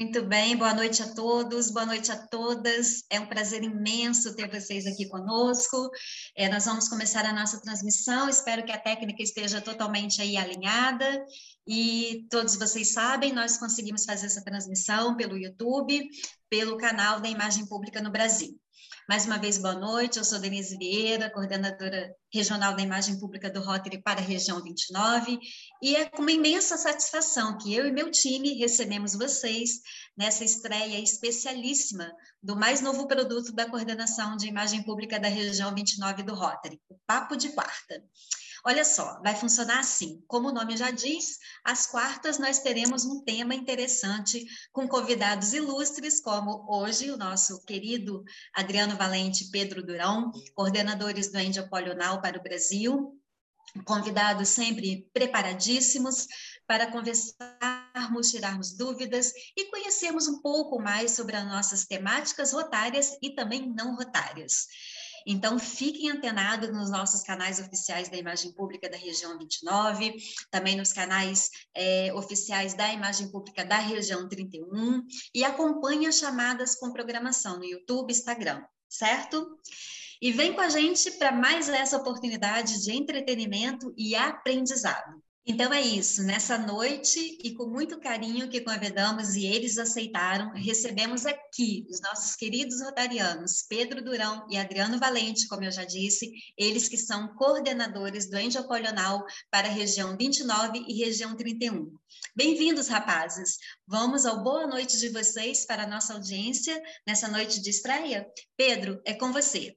Muito bem, boa noite a todos, boa noite a todas. É um prazer imenso ter vocês aqui conosco. É, nós vamos começar a nossa transmissão. Espero que a técnica esteja totalmente aí alinhada. E todos vocês sabem, nós conseguimos fazer essa transmissão pelo YouTube, pelo canal da Imagem Pública no Brasil. Mais uma vez, boa noite. Eu sou Denise Vieira, coordenadora regional da imagem pública do Rotary para a região 29, e é com uma imensa satisfação que eu e meu time recebemos vocês nessa estreia especialíssima do mais novo produto da coordenação de imagem pública da região 29 do Rotary, o Papo de Quarta. Olha só, vai funcionar assim. Como o nome já diz, às quartas nós teremos um tema interessante com convidados ilustres, como hoje o nosso querido Adriano Valente Pedro Durão, coordenadores do Endiopolional para o Brasil, convidados sempre preparadíssimos para conversarmos, tirarmos dúvidas e conhecermos um pouco mais sobre as nossas temáticas rotárias e também não rotárias. Então, fiquem antenados nos nossos canais oficiais da Imagem Pública da Região 29, também nos canais é, oficiais da Imagem Pública da Região 31, e acompanhem as chamadas com programação no YouTube Instagram, certo? E vem com a gente para mais essa oportunidade de entretenimento e aprendizado. Então é isso, nessa noite e com muito carinho que convidamos e eles aceitaram, recebemos aqui os nossos queridos rotarianos, Pedro Durão e Adriano Valente, como eu já disse, eles que são coordenadores do Angiopolional para a região 29 e região 31. Bem-vindos, rapazes! Vamos ao boa noite de vocês para a nossa audiência nessa noite de estreia. Pedro, é com você.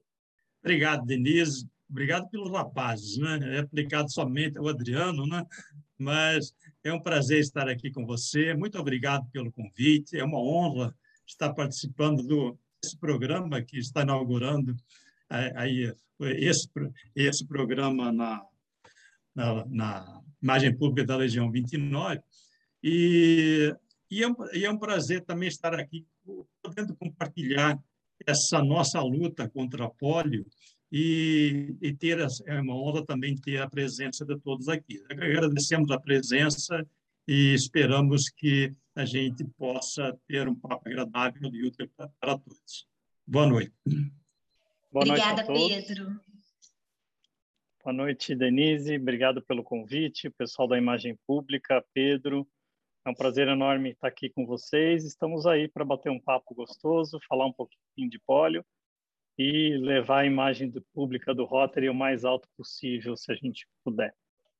Obrigado, Denise obrigado pelos rapazes, né? É aplicado somente ao Adriano, né? Mas é um prazer estar aqui com você. Muito obrigado pelo convite. É uma honra estar participando do esse programa que está inaugurando aí esse esse programa na, na, na imagem pública da Legião 29 e e é, um, e é um prazer também estar aqui podendo compartilhar essa nossa luta contra a polio e, e ter é uma honra também ter a presença de todos aqui. Agradecemos a presença e esperamos que a gente possa ter um papo agradável e útil para todos. Boa noite. Boa Obrigada, noite Pedro. Boa noite, Denise. Obrigado pelo convite. Pessoal da Imagem Pública, Pedro. É um prazer enorme estar aqui com vocês. Estamos aí para bater um papo gostoso, falar um pouquinho de pólio e levar a imagem pública do Rotary o mais alto possível, se a gente puder.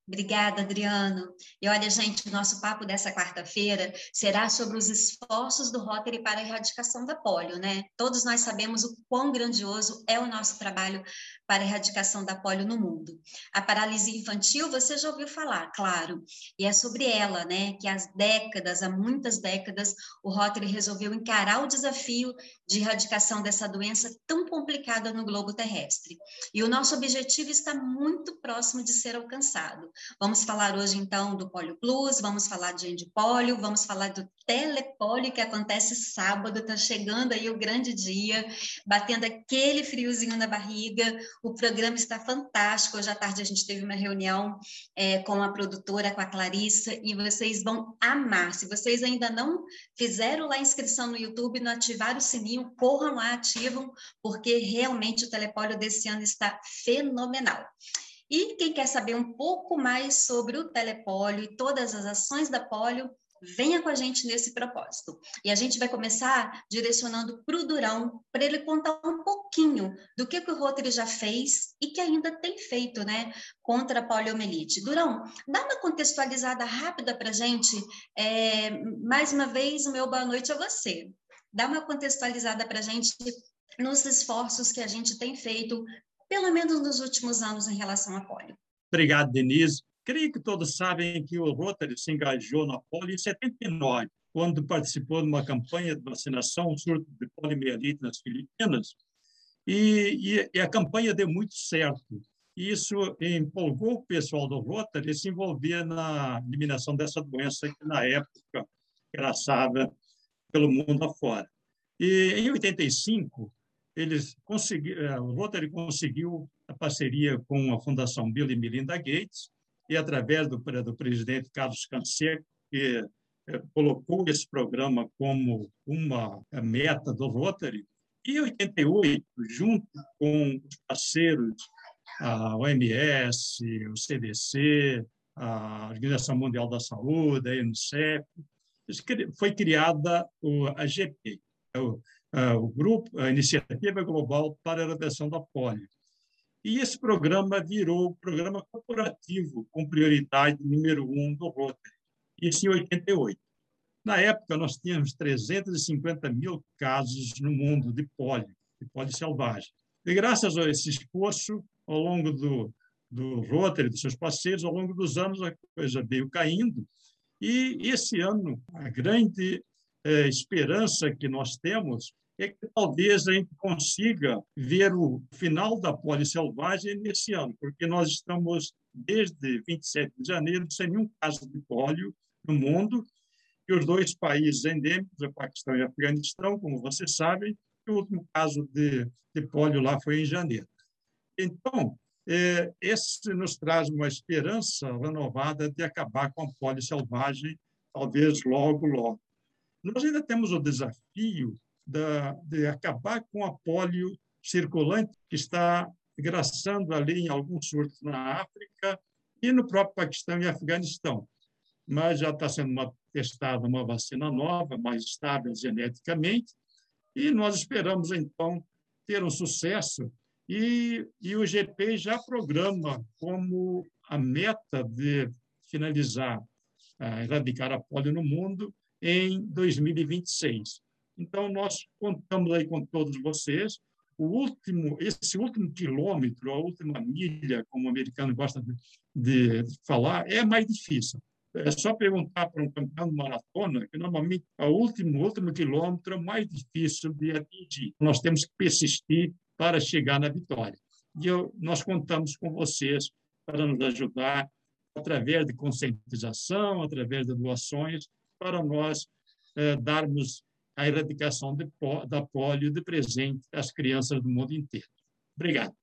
Obrigada, Adriano. E olha, gente, o nosso papo dessa quarta-feira será sobre os esforços do Rotary para a erradicação da polio, né? Todos nós sabemos o quão grandioso é o nosso trabalho para a erradicação da polio no mundo. A paralisia infantil, você já ouviu falar, claro, e é sobre ela, né, que há décadas, há muitas décadas, o Rotary resolveu encarar o desafio de erradicação dessa doença tão complicada no globo terrestre. E o nosso objetivo está muito próximo de ser alcançado. Vamos falar hoje, então, do Polio Plus, vamos falar de Endipólio, vamos falar do Telepólio, que acontece sábado, está chegando aí o grande dia, batendo aquele friozinho na barriga, o programa está fantástico, hoje à tarde a gente teve uma reunião é, com a produtora, com a Clarissa, e vocês vão amar. Se vocês ainda não fizeram lá a inscrição no YouTube, não ativaram o sininho, corram lá, ativam, porque realmente o Telepólio desse ano está fenomenal. E quem quer saber um pouco mais sobre o telepólio e todas as ações da polio, venha com a gente nesse propósito. E a gente vai começar direcionando para o Durão, para ele contar um pouquinho do que, que o Rotary já fez e que ainda tem feito, né, contra a poliomielite. Durão, dá uma contextualizada rápida para a gente. É, mais uma vez, o meu boa noite a você. Dá uma contextualizada para a gente nos esforços que a gente tem feito pelo menos nos últimos anos, em relação à polio. Obrigado, Denise. Creio que todos sabem que o Rotary se engajou na polio em 79, quando participou de uma campanha de vacinação, surto de poliomielite nas Filipinas, e, e, a campanha deu muito certo. Isso empolgou o pessoal do Rotary se envolver na eliminação dessa doença que, na época, era assada pelo mundo afora. E, em 85, eles conseguiram, eh, o Rotary conseguiu a parceria com a Fundação Bill e Melinda Gates, e através do, do presidente Carlos Canseco, que eh, colocou esse programa como uma meta do Rotary. E em 88, junto com os parceiros, a OMS, o CDC, a Organização Mundial da Saúde, a UNICEF, foi criada a GP, é o, grupo, a Iniciativa Global para a Eradicação da Polio. E esse programa virou o programa corporativo com prioridade número um do Rotary, isso em 88. Na época, nós tínhamos 350 mil casos no mundo de pólio, de pólio selvagem. E graças a esse esforço, ao longo do, do Rotary, dos seus parceiros, ao longo dos anos, a coisa veio caindo. E esse ano, a grande eh, esperança que nós temos é que talvez a gente consiga ver o final da poli selvagem nesse ano, porque nós estamos desde 27 de janeiro sem nenhum caso de pólio no mundo, e os dois países endêmicos, o Paquistão e o Afeganistão, como vocês sabem, o último caso de, de pólio lá foi em janeiro. Então, é, esse nos traz uma esperança renovada de acabar com a poli selvagem, talvez logo, logo. Nós ainda temos o desafio da, de acabar com a polio circulante que está graçando ali em alguns surtos na África e no próprio Paquistão e Afeganistão. Mas já está sendo uma, testada uma vacina nova, mais estável geneticamente, e nós esperamos, então, ter um sucesso. E, e o GP já programa como a meta de finalizar, uh, erradicar a polio no mundo em 2026. Então, nós contamos aí com todos vocês. O último, esse último quilômetro, a última milha, como o americano gosta de, falar, é mais difícil. É só perguntar para um campeão de maratona, que normalmente o último, último quilômetro é mais difícil de atingir. Nós temos que persistir para chegar na vitória. E eu, nós contamos com vocês para nos ajudar através de conscientização, através de doações, para nós eh, darmos a erradicação de, da polio de presente às crianças do mundo inteiro. Obrigado.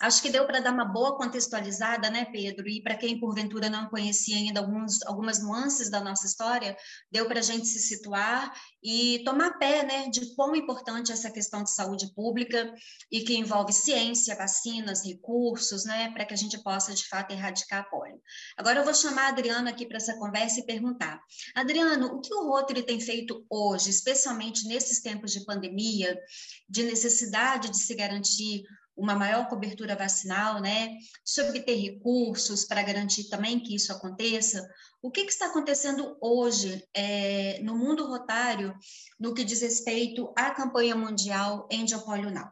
Acho que deu para dar uma boa contextualizada, né, Pedro? E para quem porventura não conhecia ainda alguns, algumas nuances da nossa história, deu para a gente se situar e tomar pé, né, de quão importante é essa questão de saúde pública e que envolve ciência, vacinas, recursos, né, para que a gente possa de fato erradicar a polio. Agora eu vou chamar a Adriano aqui para essa conversa e perguntar: Adriano, o que o Rotary tem feito hoje, especialmente nesses tempos de pandemia, de necessidade de se garantir uma maior cobertura vacinal, né? Sobre ter recursos para garantir também que isso aconteça. O que, que está acontecendo hoje é, no mundo rotário no que diz respeito à campanha mundial Polio Now?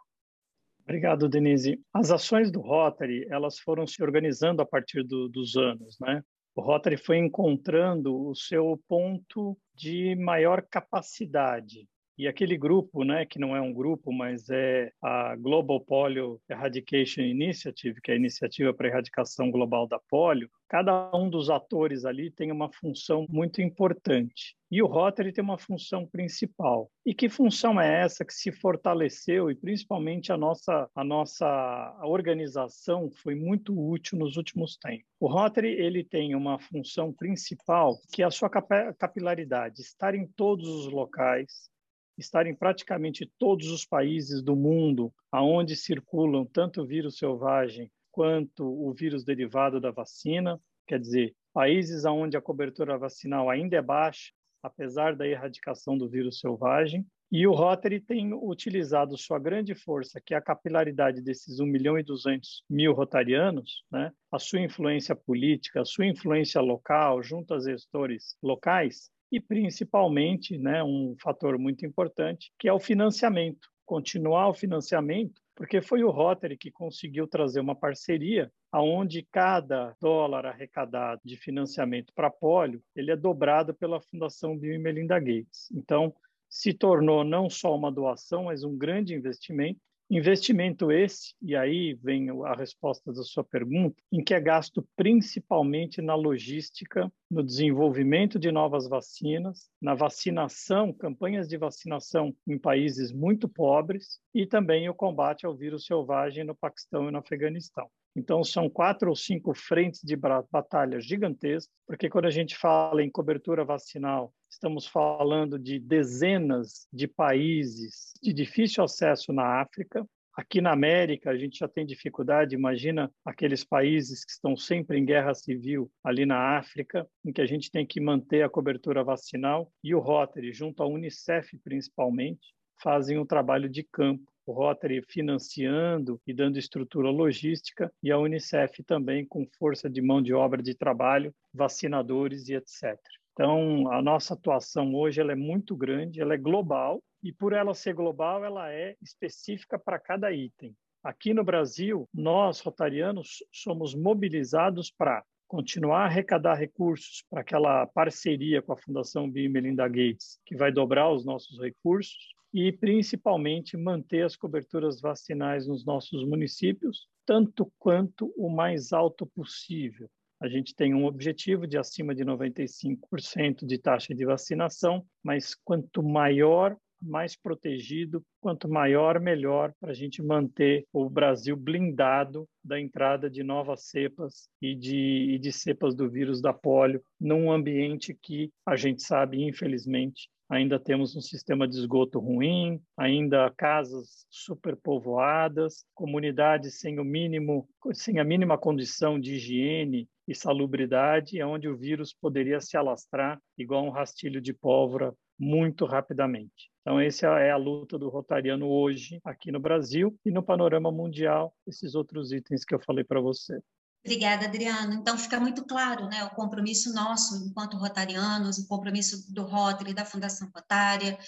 Obrigado, Denise. As ações do Rotary, elas foram se organizando a partir do, dos anos, né? O Rotary foi encontrando o seu ponto de maior capacidade e aquele grupo, né, que não é um grupo, mas é a Global Polio Eradication Initiative, que é a iniciativa para a erradicação global da polio, cada um dos atores ali tem uma função muito importante. E o Rotary tem uma função principal. E que função é essa que se fortaleceu e principalmente a nossa a nossa organização foi muito útil nos últimos tempos. O Rotary ele tem uma função principal que é a sua capilaridade, estar em todos os locais, estar em praticamente todos os países do mundo aonde circulam tanto o vírus selvagem quanto o vírus derivado da vacina, quer dizer, países onde a cobertura vacinal ainda é baixa, apesar da erradicação do vírus selvagem, e o Rotary tem utilizado sua grande força, que é a capilaridade desses 1 milhão e 200 mil rotarianos, né? a sua influência política, a sua influência local, junto aos gestores locais, e principalmente, né, um fator muito importante, que é o financiamento. Continuar o financiamento, porque foi o Rotary que conseguiu trazer uma parceria aonde cada dólar arrecadado de financiamento para polio, ele é dobrado pela Fundação Bill e Melinda Gates. Então, se tornou não só uma doação, mas um grande investimento Investimento esse, e aí vem a resposta da sua pergunta, em que é gasto principalmente na logística, no desenvolvimento de novas vacinas, na vacinação, campanhas de vacinação em países muito pobres e também o combate ao vírus selvagem no Paquistão e no Afeganistão. Então, são quatro ou cinco frentes de batalha gigantescas, porque quando a gente fala em cobertura vacinal, estamos falando de dezenas de países de difícil acesso na África, Aqui na América, a gente já tem dificuldade. Imagina aqueles países que estão sempre em guerra civil, ali na África, em que a gente tem que manter a cobertura vacinal. E o Rotary, junto à Unicef principalmente, fazem um trabalho de campo. O Rotary financiando e dando estrutura logística, e a Unicef também com força de mão de obra de trabalho, vacinadores e etc. Então, a nossa atuação hoje ela é muito grande, ela é global, e por ela ser global, ela é específica para cada item. Aqui no Brasil, nós, rotarianos, somos mobilizados para continuar a arrecadar recursos para aquela parceria com a Fundação Bill Melinda Gates, que vai dobrar os nossos recursos, e principalmente manter as coberturas vacinais nos nossos municípios, tanto quanto o mais alto possível. A gente tem um objetivo de acima de 95% de taxa de vacinação, mas quanto maior mais protegido, quanto maior, melhor, para a gente manter o Brasil blindado da entrada de novas cepas e de, e de cepas do vírus da polio, num ambiente que a gente sabe, infelizmente, ainda temos um sistema de esgoto ruim, ainda casas superpovoadas, comunidades sem o mínimo, sem a mínima condição de higiene e salubridade, é onde o vírus poderia se alastrar igual um rastilho de pólvora muito rapidamente. Então, essa é a luta do Rotariano hoje aqui no Brasil e no panorama mundial, esses outros itens que eu falei para você. Obrigada, Adriano. Então, fica muito claro né, o compromisso nosso, enquanto rotarianos, o compromisso do Rotary, da Fundação Rotária,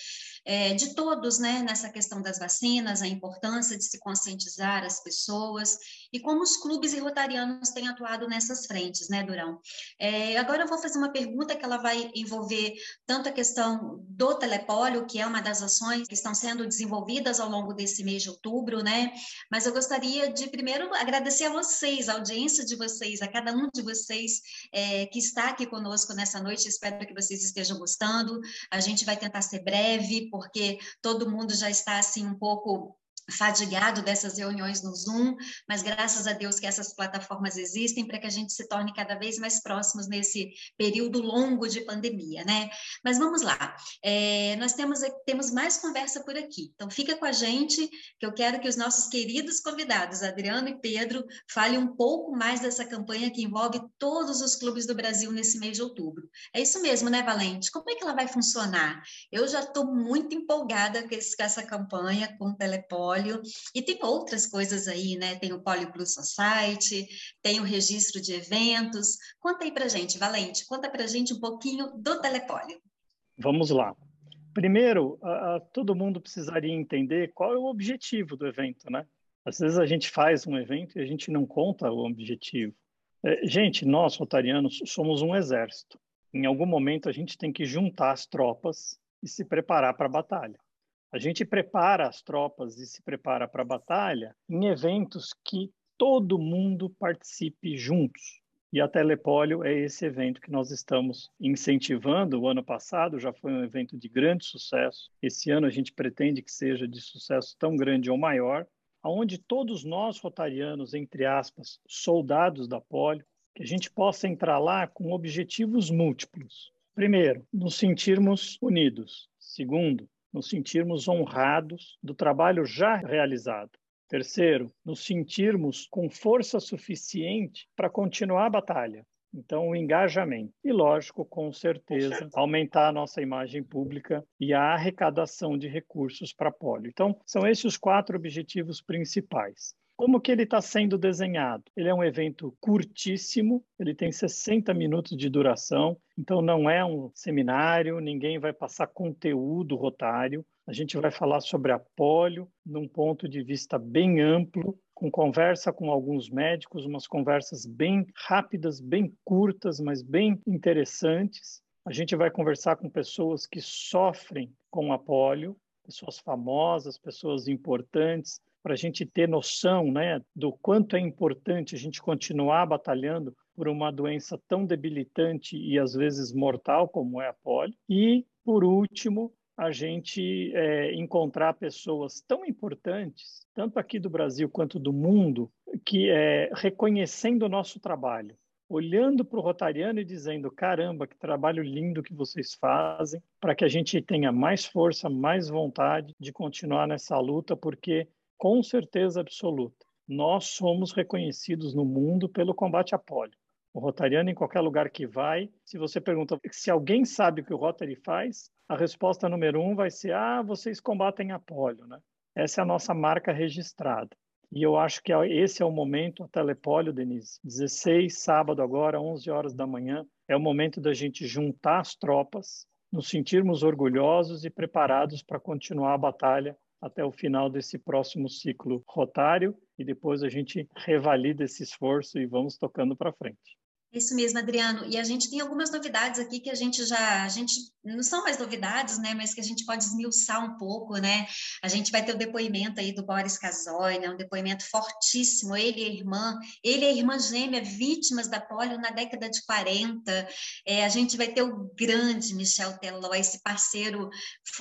é, de todos né, nessa questão das vacinas, a importância de se conscientizar as pessoas e como os clubes e rotarianos têm atuado nessas frentes, né, Durão? É, agora eu vou fazer uma pergunta que ela vai envolver tanto a questão do telepólio, que é uma das ações que estão sendo desenvolvidas ao longo desse mês de outubro, né? Mas eu gostaria de primeiro agradecer a vocês, a audiência de vocês, a cada um de vocês é, que está aqui conosco nessa noite. Espero que vocês estejam gostando. A gente vai tentar ser breve, porque todo mundo já está assim um pouco fadigado dessas reuniões no Zoom, mas graças a Deus que essas plataformas existem para que a gente se torne cada vez mais próximos nesse período longo de pandemia, né? Mas vamos lá, é, nós temos, temos mais conversa por aqui, então fica com a gente, que eu quero que os nossos queridos convidados, Adriano e Pedro, falem um pouco mais dessa campanha que envolve todos os clubes do Brasil nesse mês de outubro. É isso mesmo, né, Valente? Como é que ela vai funcionar? Eu já estou muito empolgada com, esse, com essa campanha, com o Telepod, e tem outras coisas aí, né? Tem o Polio Plus Society, tem o registro de eventos. Conta aí pra gente, Valente, conta pra gente um pouquinho do Telepólio. Vamos lá. Primeiro, uh, todo mundo precisaria entender qual é o objetivo do evento, né? Às vezes a gente faz um evento e a gente não conta o objetivo. É, gente, nós, rotarianos, somos um exército. Em algum momento a gente tem que juntar as tropas e se preparar para a batalha. A gente prepara as tropas e se prepara para a batalha em eventos que todo mundo participe juntos. E a Telepólio é esse evento que nós estamos incentivando. O ano passado já foi um evento de grande sucesso. Esse ano a gente pretende que seja de sucesso tão grande ou maior, aonde todos nós rotarianos, entre aspas, soldados da polio, que a gente possa entrar lá com objetivos múltiplos. Primeiro, nos sentirmos unidos. Segundo, nos sentirmos honrados do trabalho já realizado. Terceiro, nos sentirmos com força suficiente para continuar a batalha. Então, o engajamento. E, lógico, com certeza, aumentar a nossa imagem pública e a arrecadação de recursos para a polio. Então, são esses os quatro objetivos principais. Como que ele está sendo desenhado? Ele é um evento curtíssimo, ele tem 60 minutos de duração, então não é um seminário, ninguém vai passar conteúdo rotário. A gente vai falar sobre a polio num ponto de vista bem amplo, com conversa com alguns médicos, umas conversas bem rápidas, bem curtas, mas bem interessantes. A gente vai conversar com pessoas que sofrem com a polio, pessoas famosas, pessoas importantes, para a gente ter noção né, do quanto é importante a gente continuar batalhando por uma doença tão debilitante e às vezes mortal como é a polio. E, por último, a gente é, encontrar pessoas tão importantes, tanto aqui do Brasil quanto do mundo, que é reconhecendo o nosso trabalho, olhando para o Rotariano e dizendo: caramba, que trabalho lindo que vocês fazem, para que a gente tenha mais força, mais vontade de continuar nessa luta, porque com certeza absoluta, nós somos reconhecidos no mundo pelo combate à polio. O Rotariano, em qualquer lugar que vai, se você pergunta se alguém sabe o que o Rotary faz, a resposta número um vai ser: ah, vocês combatem a polio, né? Essa é a nossa marca registrada. E eu acho que esse é o momento, a Telepólio, Denise, 16, sábado agora, 11 horas da manhã, é o momento da gente juntar as tropas, nos sentirmos orgulhosos e preparados para continuar a batalha até o final desse próximo ciclo rotário e depois a gente revalida esse esforço e vamos tocando para frente. Isso mesmo, Adriano. E a gente tem algumas novidades aqui que a gente já, a gente não são mais novidades, né, mas que a gente pode esmiuçar um pouco, né? A gente vai ter o depoimento aí do Boris Casoy, né, um depoimento fortíssimo, ele e a irmã, ele e a irmã gêmea, vítimas da polio na década de 40. É, a gente vai ter o grande Michel Teló, esse parceiro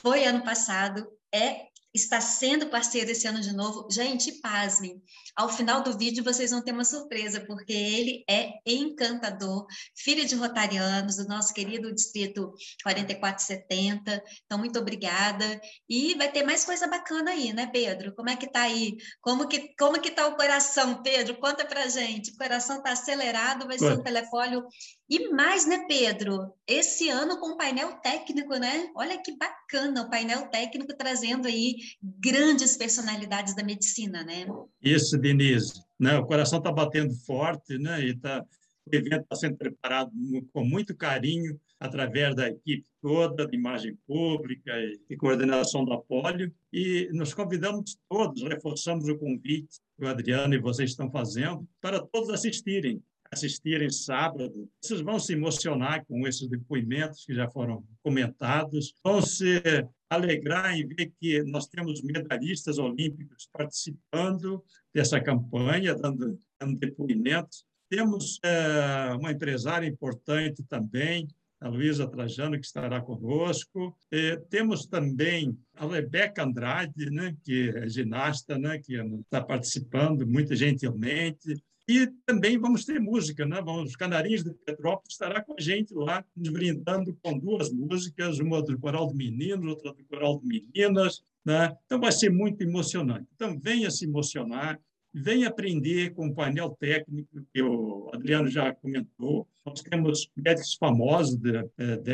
foi ano passado, é está sendo parceiro esse ano de novo. Gente, pasmem, ao final do vídeo vocês vão ter uma surpresa, porque ele é encantador, filho de rotarianos, do nosso querido distrito 4470. Então, muito obrigada. E vai ter mais coisa bacana aí, né, Pedro? Como é que tá aí? Como que, como que tá o coração, Pedro? Conta pra gente. O coração tá acelerado, vai ser um telefólio e mais, né, Pedro? Esse ano com painel técnico, né? Olha que bacana o painel técnico trazendo aí grandes personalidades da medicina, né? Isso, Denise. Né? O coração está batendo forte, né? E tá, o evento está sendo preparado com muito carinho através da equipe toda de imagem pública e, coordenação da Polio. E nos convidamos todos, reforçamos o convite que o Adriano e vocês estão fazendo, para todos assistirem assistirem sábado, vocês vão se emocionar com esses depoimentos que já foram comentados, vão se alegrar em ver que nós temos medalhistas olímpicos participando dessa campanha, dando, dando depoimentos. Temos é, uma empresária importante também, a Luísa Trajano, que estará conosco. E temos também a Rebeca Andrade, né, que é ginasta, né, que está participando muito gentilmente. E também vamos ter música, né? Os Canarinhos de Petrópolis estará com a gente lá, nos brindando com duas músicas, uma do Coral de Meninos, outra do Coral de Meninas, né? Então vai ser muito emocionante. Então venha se emocionar, venha aprender com o painel técnico que o Adriano já comentou. Nós temos médicos famosos de,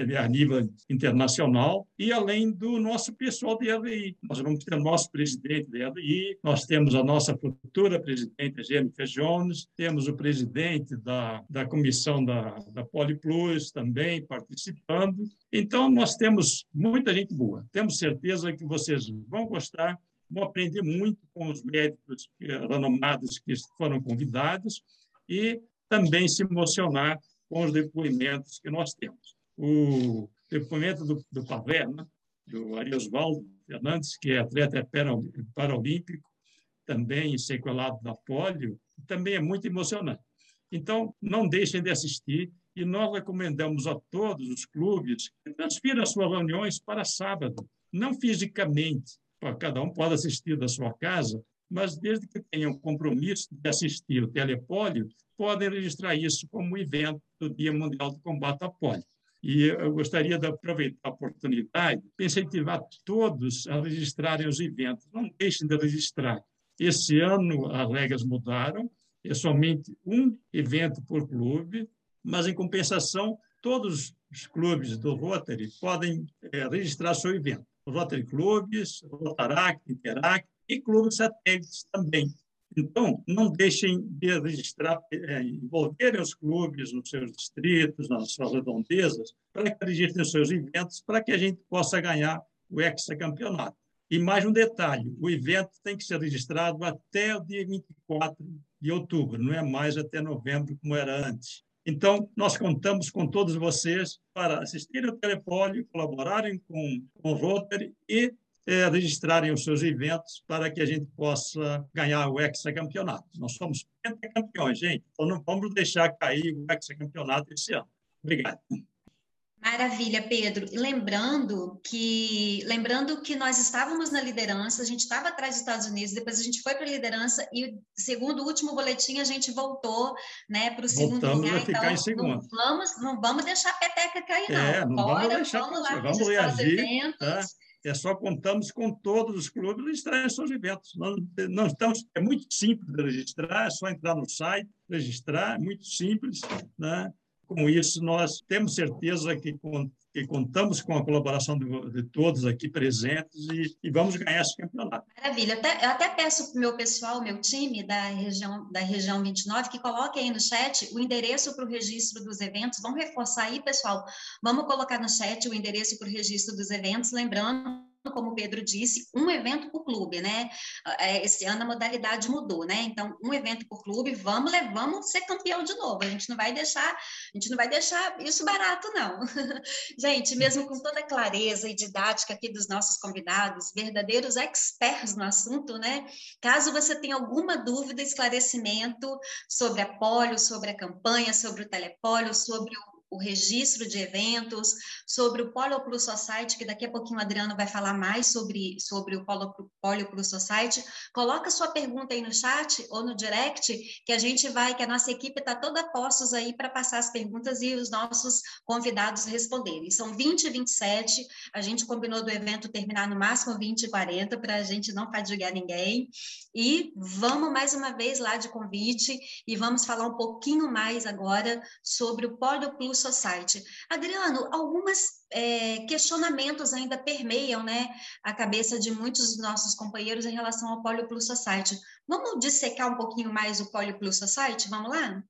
de, a nível internacional e além do nosso pessoal de RI. Nós vamos ter o nosso presidente da RI, nós temos a nossa futura presidente, Jennifer Jones, temos o presidente da, da comissão da, da Poliplus também participando. Então, nós temos muita gente boa. Temos certeza que vocês vão gostar vão aprender muito com os médicos renomados que foram convidados e também se emocionar com os depoimentos que nós temos. O depoimento do, do Paverna, do Ariosvaldo Fernandes, que é atleta paralímpico, também sequelado da polio, também é muito emocionante. Então, não deixem de assistir e nós recomendamos a todos os clubes que transfiram as suas reuniões para sábado, não fisicamente, cada um pode assistir da sua casa, mas desde que tenham compromisso de assistir o telepólio, podem registrar isso como evento do Dia Mundial do Combate à Polio. E eu gostaria de aproveitar a oportunidade para incentivar todos a registrarem os eventos. Não deixem de registrar. Esse ano as regras mudaram, é somente um evento por clube, mas, em compensação, todos os clubes do Rotary podem é, registrar seu evento. Rotary Clubes, Rotaract, Interact e clubes satélites também. Então, não deixem de registrar, é, envolverem os clubes nos seus distritos, nas suas redondezas, para que registrem os seus eventos, para que a gente possa ganhar o hexacampeonato. E mais um detalhe: o evento tem que ser registrado até o dia 24 de outubro, não é mais até novembro, como era antes. Então, nós contamos com todos vocês para assistirem ao Telepólio, colaborarem com, com o Rotary e é, registrarem os seus eventos para que a gente possa ganhar o hexacampeonato. Nós somos pentacampeões, gente, então não vamos deixar cair o hexacampeonato esse ano. Obrigado. Maravilha, Pedro. Lembrando que lembrando que nós estávamos na liderança, a gente estava atrás dos Estados Unidos, depois a gente foi para a liderança e segundo o último boletim a gente voltou, né, para o segundo Voltamos lugar. A ficar então, em segundo. Não vamos, não vamos deixar a peteca cair, não. É, não Bora, vamos deixar, vamos lá vamos reagir. Tá? É só contamos com todos os clubes registrarem seus eventos. Não, não estamos, é muito simples de registrar, é só entrar no site, registrar, é muito simples, né? Com isso, nós temos certeza que, que contamos com a colaboração de, todos aqui presentes e, e, vamos ganhar esse campeonato. Maravilha. Até, eu até peço para o meu pessoal, meu time da região, da região 29, que coloque aí no chat o endereço para o registro dos eventos. Vamos reforçar aí, pessoal. Vamos colocar no chat o endereço para o registro dos eventos, lembrando como o Pedro disse, um evento por clube, né? É, esse ano a modalidade mudou, né? Então, um evento por clube, vamos, vamos ser campeão de novo. A gente não vai deixar, a gente não vai deixar isso barato, não. gente, mesmo com toda a clareza e didática aqui dos nossos convidados, verdadeiros experts no assunto, né? Caso você tenha alguma dúvida, esclarecimento sobre a polio, sobre a campanha, sobre o telepólio, sobre o o registro de eventos, sobre o Polo Plus Society, que daqui a pouquinho o Adriano vai falar mais sobre, sobre o Polo, Polo Plus Society. Coloca sua pergunta aí no chat ou no direct, que a gente vai, que a nossa equipe está toda postos aí para passar as perguntas e os nossos convidados responderem. São 20 e 27, a gente combinou do evento terminar no máximo 20 e 40, para a gente não fadigar ninguém. E vamos mais uma vez lá de convite e vamos falar um pouquinho mais agora sobre o Polo Plus Society. Adriano, alguns é, questionamentos ainda permeiam né, a cabeça de muitos dos nossos companheiros em relação ao Polio Plus Society. Vamos dissecar um pouquinho mais o Polio Plus Society? Vamos lá?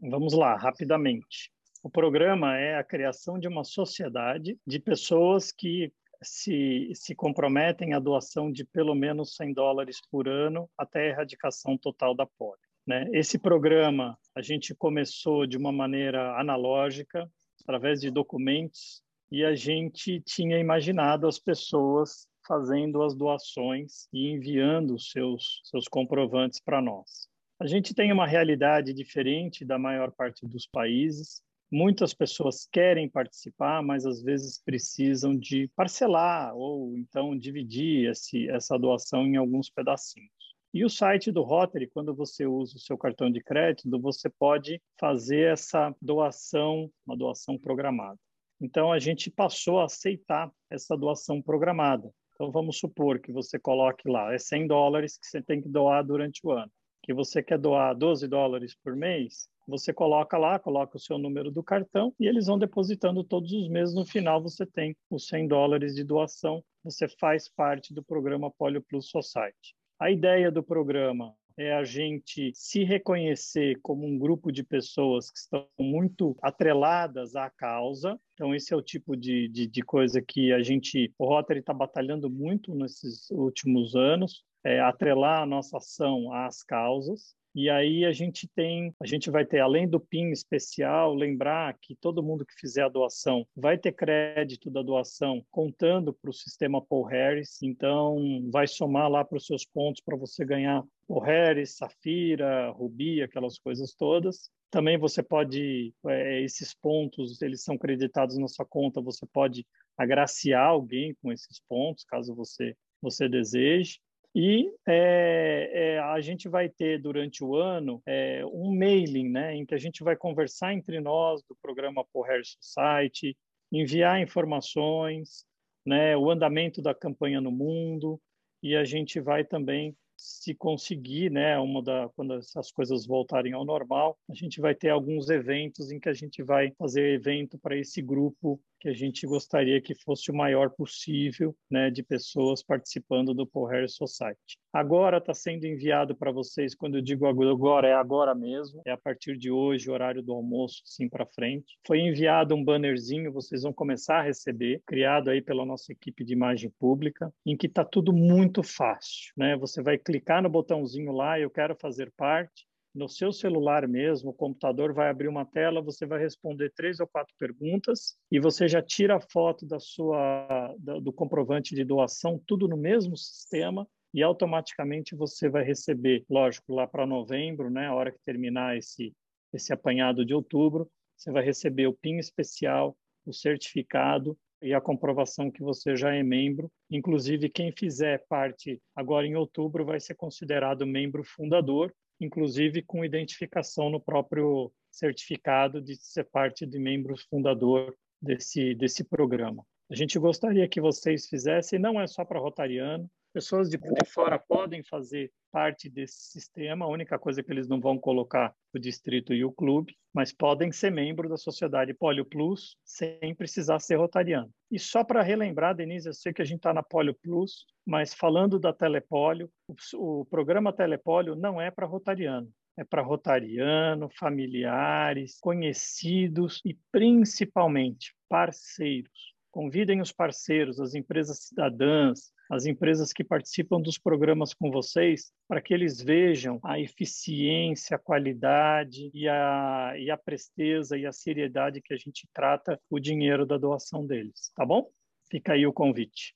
Vamos lá, rapidamente. O programa é a criação de uma sociedade de pessoas que se, se comprometem à doação de pelo menos 100 dólares por ano até a erradicação total da polio. Né? Esse programa a gente começou de uma maneira analógica, através de documentos, e a gente tinha imaginado as pessoas fazendo as doações e enviando seus, seus comprovantes para nós. A gente tem uma realidade diferente da maior parte dos países. Muitas pessoas querem participar, mas às vezes precisam de parcelar ou então dividir esse, essa doação em alguns pedacinhos. E o site do Rotary, quando você usa o seu cartão de crédito, você pode fazer essa doação, uma doação programada. Então, a gente passou a aceitar essa doação programada. Então, vamos supor que você coloque lá, é 100 dólares que você tem que doar durante o ano. Que você quer doar 12 dólares por mês, você coloca lá, coloca o seu número do cartão e eles vão depositando todos os meses. No final, você tem os 100 dólares de doação. Você faz parte do programa Polio Plus Society. A ideia do programa é a gente se reconhecer como um grupo de pessoas que estão muito atreladas à causa. Então, esse é o tipo de, de, de coisa que a gente, o Rotary está batalhando muito nesses últimos anos, é atrelar a nossa ação às causas. E aí a gente tem, a gente vai ter além do PIN especial, lembrar que todo mundo que fizer a doação vai ter crédito da doação contando para o sistema Paul Harris, então vai somar lá para os seus pontos para você ganhar Paul Harris, Safira, Rubi, aquelas coisas todas. Também você pode, é, esses pontos, eles são creditados na sua conta, você pode agraciar alguém com esses pontos, caso você, você deseje. E é, é, a gente vai ter durante o ano é, um mailing, né, em que a gente vai conversar entre nós do programa Poher Society, enviar informações, né, o andamento da campanha no mundo, e a gente vai também se conseguir, né, uma da quando essas coisas voltarem ao normal, a gente vai ter alguns eventos em que a gente vai fazer evento para esse grupo que a gente gostaria que fosse o maior possível, né, de pessoas participando do Poher Society. Agora está sendo enviado para vocês, quando eu digo agora, é agora mesmo, é a partir de hoje, horário do almoço, sim para frente. Foi enviado um bannerzinho, vocês vão começar a receber, criado aí pela nossa equipe de imagem pública, em que está tudo muito fácil, né? Você vai clicar no botãozinho lá, eu quero fazer parte, no seu celular mesmo, o computador vai abrir uma tela, você vai responder três ou quatro perguntas e você já tira a foto da sua do comprovante de doação, tudo no mesmo sistema e automaticamente você vai receber, lógico, lá para novembro, né, a hora que terminar esse esse apanhado de outubro, você vai receber o PIN especial o certificado e a comprovação que você já é membro. Inclusive, quem fizer parte agora em outubro vai ser considerado membro fundador, inclusive com identificação no próprio certificado de ser parte de membro fundador desse, desse programa. A gente gostaria que vocês fizessem, não é só para Rotariano, pessoas de, fora podem fazer parte desse sistema, a única coisa que eles não vão colocar o distrito e o clube, mas podem ser membro da sociedade Polio Plus sem precisar ser rotariano. E só para relembrar, Denise, eu sei que a gente está na Polio Plus, mas falando da Telepólio, o, programa Telepólio não é para rotariano, é para rotariano, familiares, conhecidos e principalmente parceiros. Convidem os parceiros, as empresas cidadãs, as empresas que participam dos programas com vocês, para que eles vejam a eficiência, a qualidade e a, e a presteza e a seriedade que a gente trata o dinheiro da doação deles, tá bom? Fica aí o convite.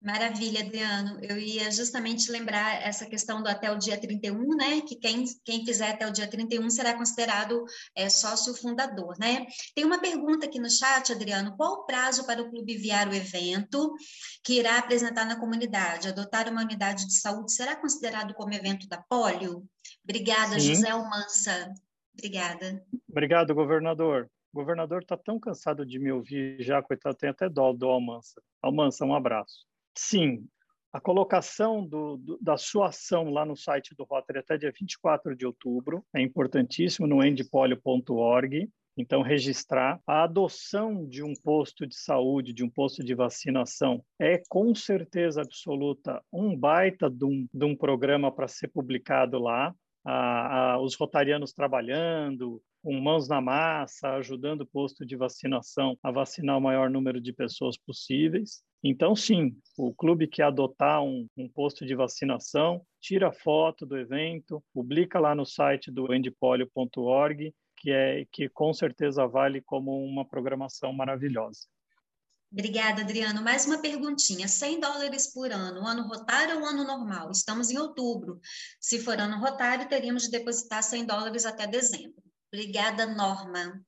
Maravilha, Adriano. Eu ia justamente lembrar essa questão do até o dia 31, né? Que quem, quem fizer até o dia 31 será considerado é, sócio fundador, né? Tem uma pergunta aqui no chat, Adriano. Qual o prazo para o clube enviar o evento que irá apresentar na comunidade? Adotar uma unidade de saúde será considerado como evento da polio? Obrigada, Sim. José Almança. Obrigada. Obrigado, governador. O governador está tão cansado de me ouvir já, coitado, tem até dó do Almança. Almança, um abraço. Sim, a colocação do, do, da sua ação lá no site do Rotary até dia 24 de outubro é importantíssimo no endpolio.org. Então, registrar a adoção de um posto de saúde, de um posto de vacinação, é com certeza absoluta um baita de um, de um programa para ser publicado lá. Ah, ah, os rotarianos trabalhando, com mãos na massa, ajudando o posto de vacinação a vacinar o maior número de pessoas possíveis. Então, sim, o clube que adotar um, um, posto de vacinação, tira foto do evento, publica lá no site do endpolio.org, que é que com certeza vale como uma programação maravilhosa. Obrigada, Adriano. Mais uma perguntinha. 100 dólares por ano, ano rotário ou ano normal? Estamos em outubro. Se for ano rotário, teríamos de depositar 100 dólares até dezembro. Obrigada, Norma.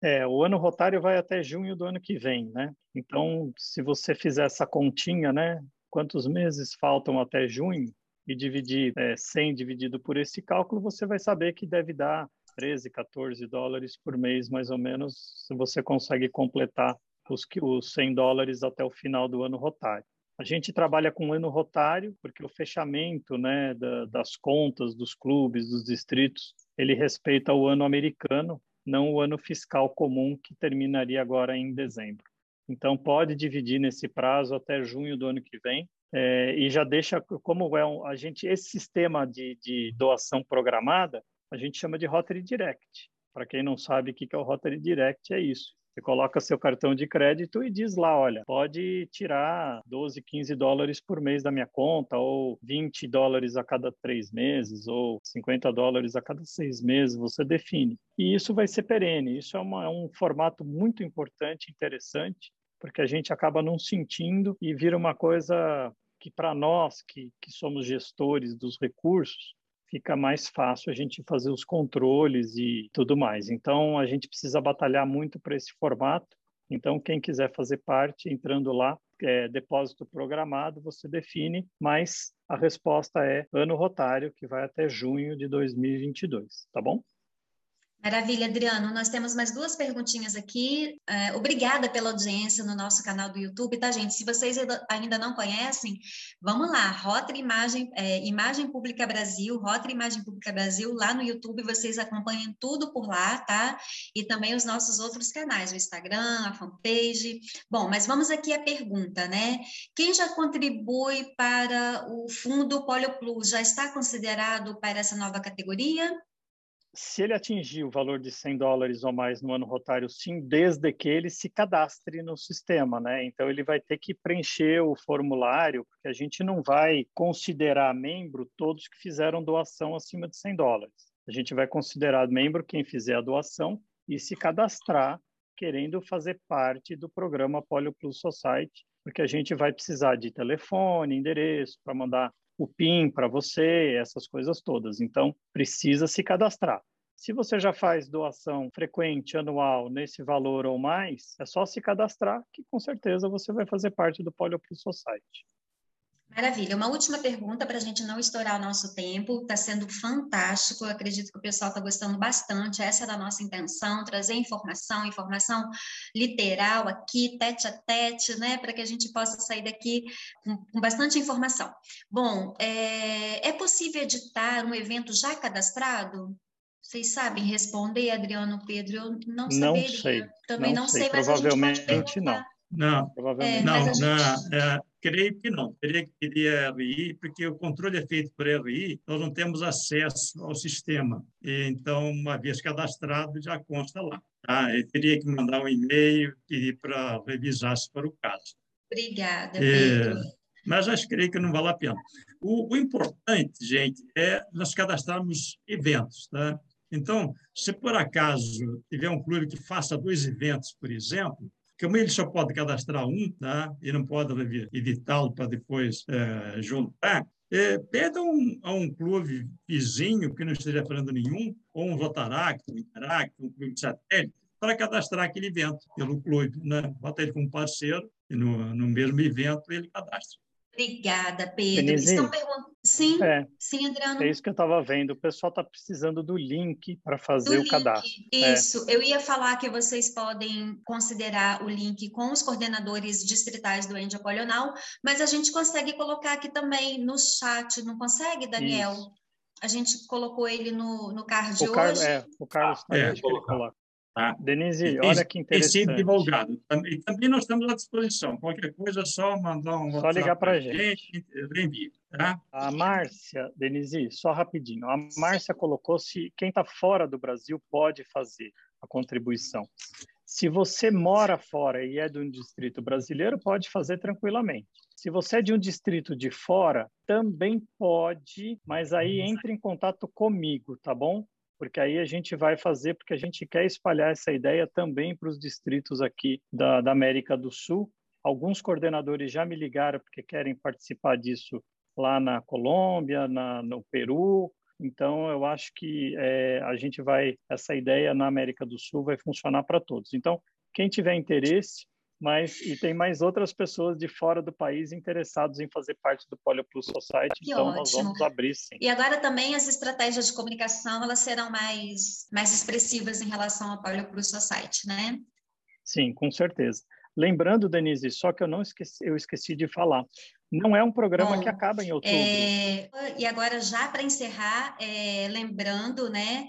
É, o ano rotário vai até junho do ano que vem, né? Então, se você fizer essa continha, né? Quantos meses faltam até junho e dividir é, 100 dividido por esse cálculo, você vai saber que deve dar 13, 14 dólares por mês, mais ou menos, se você consegue completar os, os 100 dólares até o final do ano rotário. A gente trabalha com ano rotário, porque o fechamento né, da, das contas dos clubes, dos distritos, ele respeita o ano americano, não o ano fiscal comum, que terminaria agora em dezembro. Então, pode dividir nesse prazo até junho do ano que vem, é, e já deixa, como é um, a gente, esse sistema de, de doação programada, a gente chama de Rotary Direct. Para quem não sabe o que é o Rotary Direct, é isso. Você coloca seu cartão de crédito e diz lá, olha, pode tirar 12, 15 dólares por mês da minha conta, ou 20 dólares a cada três meses, ou 50 dólares a cada seis meses, você define. E isso vai ser perene. Isso é, uma, é um formato muito importante, interessante, porque a gente acaba não sentindo e vira uma coisa que para nós que, que somos gestores dos recursos fica mais fácil a gente fazer os controles e tudo mais. Então, a gente precisa batalhar muito para esse formato. Então, quem quiser fazer parte, entrando lá, é, depósito programado, você define, mas a resposta é ano rotário, que vai até junho de 2022, tá bom? Maravilha, Adriano. Nós temos mais duas perguntinhas aqui. É, obrigada pela audiência no nosso canal do YouTube, tá, gente? Se vocês ainda não conhecem, vamos lá, Rotary Imagem, é, Imagem Pública Brasil, Rotary Imagem Pública Brasil, lá no YouTube vocês acompanham tudo por lá, tá? E também os nossos outros canais, o Instagram, a fanpage. Bom, mas vamos aqui à pergunta, né? Quem já contribui para o Fundo Polio Plus já está considerado para essa nova categoria? Se ele atingir o valor de 100 dólares ou mais no ano rotário, sim, desde que ele se cadastre no sistema, né? Então ele vai ter que preencher o formulário, porque a gente não vai considerar membro todos que fizeram doação acima de 100 dólares. A gente vai considerar membro quem fizer a doação e se cadastrar querendo fazer parte do programa Polio Plus Society, porque a gente vai precisar de telefone, endereço para mandar o PIN para você, essas coisas todas. Então, precisa se cadastrar. Se você já faz doação frequente, anual, nesse valor ou mais, é só se cadastrar que com certeza você vai fazer parte do Polio Society. Maravilha. Uma última pergunta para a gente não estourar o nosso tempo. Está sendo fantástico. Eu acredito que o pessoal está gostando bastante. Essa era a nossa intenção: trazer informação, informação literal aqui, tete a tete, né? Para que a gente possa sair daqui com, com bastante informação. Bom, é, é possível editar um evento já cadastrado? Vocês sabem responder, Adriano Pedro? Eu não saberia. Não sei. Também não, não sei, mas Provavelmente não. Não, é, não, gente... não é, creio que não. Teria que pedir RI, porque o controle é feito por RI, nós não temos acesso ao sistema. E, então, uma vez cadastrado, já consta lá. Tá? Eu teria que mandar um e-mail, pedir para revisar se for o caso. Obrigada, Pedro. É, mas acho que creio que não vale a pena. O, o importante, gente, é nós cadastrarmos eventos. Tá? Então, se por acaso tiver um clube que faça dois eventos, por exemplo, como ele só pode cadastrar um, tá? e não pode editá-lo para depois é, juntar, é, pede um, a um clube vizinho que não esteja fazendo nenhum, ou um Rotaract, um Interact, um clube de satélite, para cadastrar aquele evento pelo clube. Né? Bota ele como parceiro e no, no mesmo evento ele cadastra. Obrigada, Pedro. Denise, Estão perguntando. Sim, é, sim, Adriano. É isso que eu estava vendo. O pessoal está precisando do link para fazer do o link. cadastro. É. Isso. É. Eu ia falar que vocês podem considerar o link com os coordenadores distritais do Índia Polional, mas a gente consegue colocar aqui também no chat, não consegue, Daniel? Isso. A gente colocou ele no, no card o hoje. é, o Carlos ah, é, colocar. Tá? Denise, olha que interessante. Tem sido divulgado. E também nós estamos à disposição. Qualquer coisa, é só mandar um Só ligar para a gente. gente. Tá? A Márcia, Denise, só rapidinho. A Márcia colocou se quem está fora do Brasil pode fazer a contribuição. Se você mora fora e é de um distrito brasileiro, pode fazer tranquilamente. Se você é de um distrito de fora, também pode, mas aí entre em contato comigo, tá bom? Porque aí a gente vai fazer, porque a gente quer espalhar essa ideia também para os distritos aqui da, da América do Sul. Alguns coordenadores já me ligaram porque querem participar disso lá na Colômbia, na, no Peru. Então, eu acho que é, a gente vai, essa ideia na América do Sul vai funcionar para todos. Então, quem tiver interesse, mas e tem mais outras pessoas de fora do país interessados em fazer parte do Polio Plus Society, que então ótimo. nós vamos abrir sim. E agora também as estratégias de comunicação, elas serão mais, mais expressivas em relação ao Polio Plus Society, né? Sim, com certeza. Lembrando, Denise, só que eu não esqueci, eu esqueci de falar, não é um programa Bom, que acaba em outubro. É, e agora, já para encerrar, é, lembrando, né,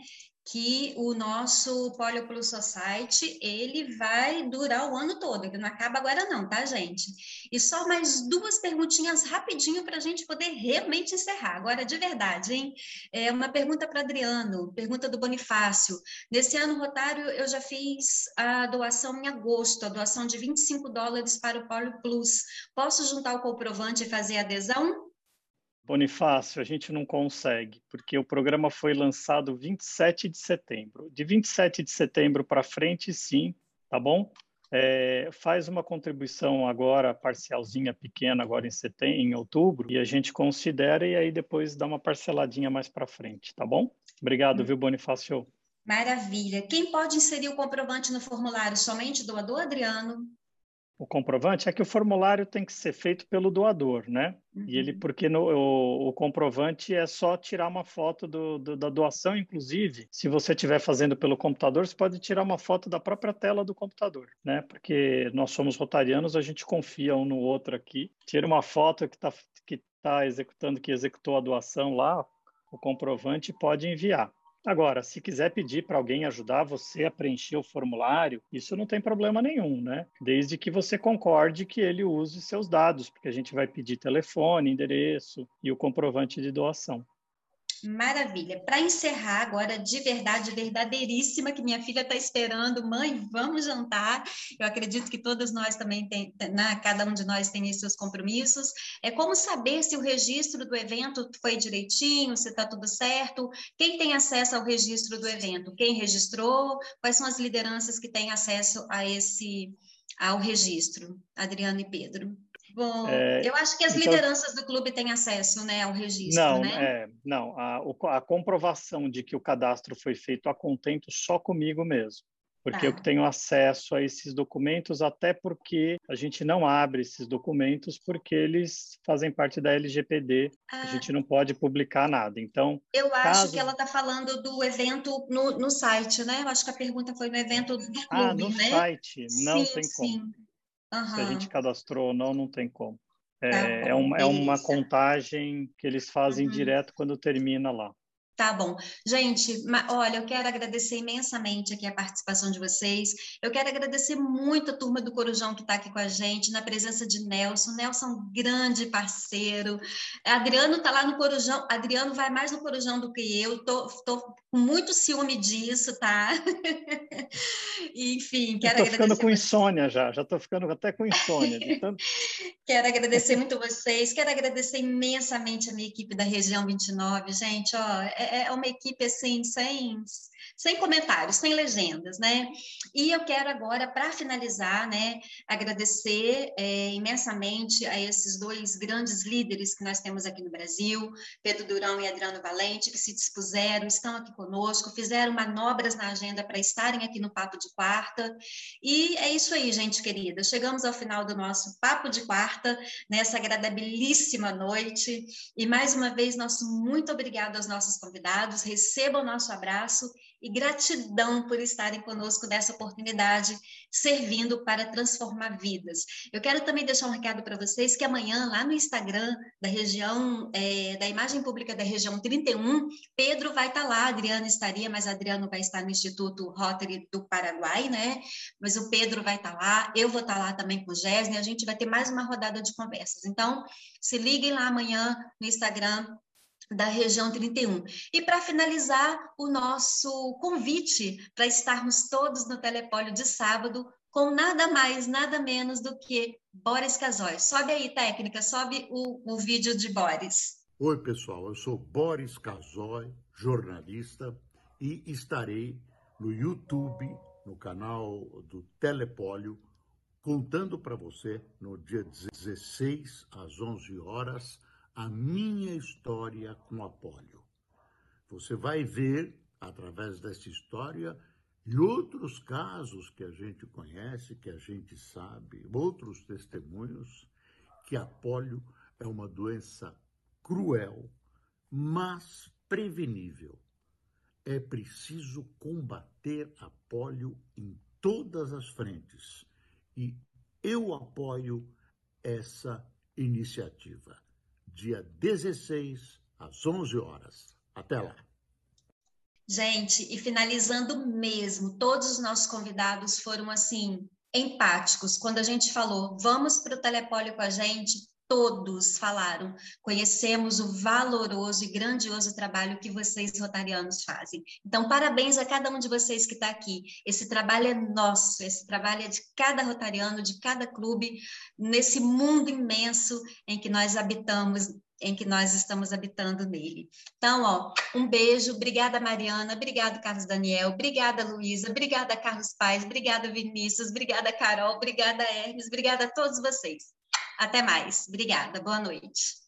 que o nosso Polio Plus Society, ele vai durar o ano todo, ele não acaba agora não, tá, gente? E só mais duas perguntinhas rapidinho para a gente poder realmente encerrar. Agora, de verdade, hein? É uma pergunta para Adriano, pergunta do Bonifácio. Nesse ano, Rotário, eu já fiz a doação em agosto, a doação de 25 dólares para o Polio Plus. Posso juntar o comprovante e fazer adesão? Bonifácio, a gente não consegue, porque o programa foi lançado 27 de setembro. De 27 de setembro para frente, sim, tá bom? É, faz uma contribuição agora, parcialzinha pequena, agora em setembro, em outubro, e a gente considera e aí depois dá uma parceladinha mais para frente, tá bom? Obrigado, viu, Bonifácio? Maravilha. Quem pode inserir o comprovante no formulário? Somente doador Adriano, o comprovante é que o formulário tem que ser feito pelo doador, né? Uhum. E ele, uhum. porque no, o, o, comprovante é só tirar uma foto do, do, da doação, inclusive, se você estiver fazendo pelo computador, você pode tirar uma foto da própria tela do computador, né? Porque nós somos rotarianos, a gente confia um no outro aqui. Tira uma foto que está que tá executando, que executou a doação lá, o comprovante pode enviar. Agora, se quiser pedir para alguém ajudar você a preencher o formulário, isso não tem problema nenhum, né? Desde que você concorde que ele use seus dados, porque a gente vai pedir telefone, endereço e o comprovante de doação. Maravilha. Para encerrar agora, de verdade, verdadeiríssima, que minha filha está esperando, mãe, vamos jantar. Eu acredito que todas nós também tem, né, cada um de nós tem seus compromissos. É como saber se o registro do evento foi direitinho, se está tudo certo. Quem tem acesso ao registro do evento? Quem registrou? Quais são as lideranças que têm acesso a esse ao registro? Adriano e Pedro. Bom, é, eu acho que as então, lideranças do clube têm acesso né, ao registro, não, né? É, não, a, a comprovação de que o cadastro foi feito a contento só comigo mesmo porque eu tá. tenho acesso a esses documentos, até porque a gente não abre esses documentos porque eles fazem parte da LGPD, ah. a gente não pode publicar nada. Então, eu acho caso... que ela está falando do evento no, no site, né? Eu acho que a pergunta foi no evento do clube, ah, no né? site, não sim, tem como. Uhum. Se a gente cadastrou ou não, não tem como. É, tá é, uma, é uma contagem que eles fazem uhum. direto quando termina lá. Tá bom. Gente, olha, eu quero agradecer imensamente aqui a participação de vocês. Eu quero agradecer muito a turma do Corujão que está aqui com a gente, na presença de Nelson. Nelson é um grande parceiro. Adriano está lá no Corujão. Adriano vai mais no Corujão do que eu. Tô, tô com muito ciúme disso, tá? Enfim, quero agradecer. Estou ficando com insônia já. Já estou ficando até com insônia. Tanto... quero agradecer muito vocês. Quero agradecer imensamente a minha equipe da região 29. Gente, ó, é, é, é uma equipe assim, sem, sem comentários, sem legendas, né? E eu quero agora, para finalizar, né, agradecer é, imensamente a esses dois grandes líderes que nós temos aqui no Brasil, Pedro Durão e Adriano Valente, que se dispuseram, estão aqui conosco, fizeram manobras na agenda para estarem aqui no Papo de Quarta. E é isso aí, gente querida. Chegamos ao final do nosso Papo de Quarta, nessa agradabilíssima noite. E mais uma vez, nosso muito obrigado aos nossos convidados recebam nosso abraço e gratidão por estarem conosco nessa oportunidade, servindo para transformar vidas. Eu quero também deixar um recado para vocês que amanhã, lá no Instagram da região, é, da imagem pública da região 31, Pedro vai estar tá lá, Adriano estaria, mas Adriano vai estar no Instituto Rotary do Paraguai, né? Mas o Pedro vai estar tá lá, eu vou estar tá lá também com o Gésne, a gente vai ter mais uma rodada de conversas. Então, se liguem lá amanhã no Instagram da região 31. E para finalizar, o nosso convite para estarmos todos no Telepólio de sábado, com nada mais, nada menos do que Boris Casoy. Sobe aí, técnica, sobe o, o vídeo de Boris. Oi, pessoal, eu sou Boris Casoy, jornalista, e estarei no YouTube, no canal do Telepólio, contando para você no dia 16 às 11 horas a minha história com a polio. Você vai ver, através dessa história, e outros casos que a gente conhece, que a gente sabe, outros testemunhos, que a polio é uma doença cruel, mas prevenível. É preciso combater a polio em todas as frentes e eu apoio essa iniciativa dia 16, às 11 horas. Até lá. Gente, e finalizando mesmo, todos os nossos convidados foram assim empáticos. Quando a gente falou, vamos para o Telepólio com a gente, todos falaram, conhecemos o valoroso e grandioso trabalho que vocês rotarianos fazem. Então, parabéns a cada um de vocês que está aqui. Esse trabalho é nosso, esse trabalho é de cada rotariano, de cada clube, nesse mundo imenso em que nós habitamos em que nós estamos habitando nele. Então, ó, um beijo, obrigada Mariana, obrigada Carlos Daniel, obrigada Luísa, obrigada Carlos Pais, obrigada Vinícius, obrigada Carol, obrigada Hermes, obrigada a todos vocês. Até mais. Obrigada. Boa noite.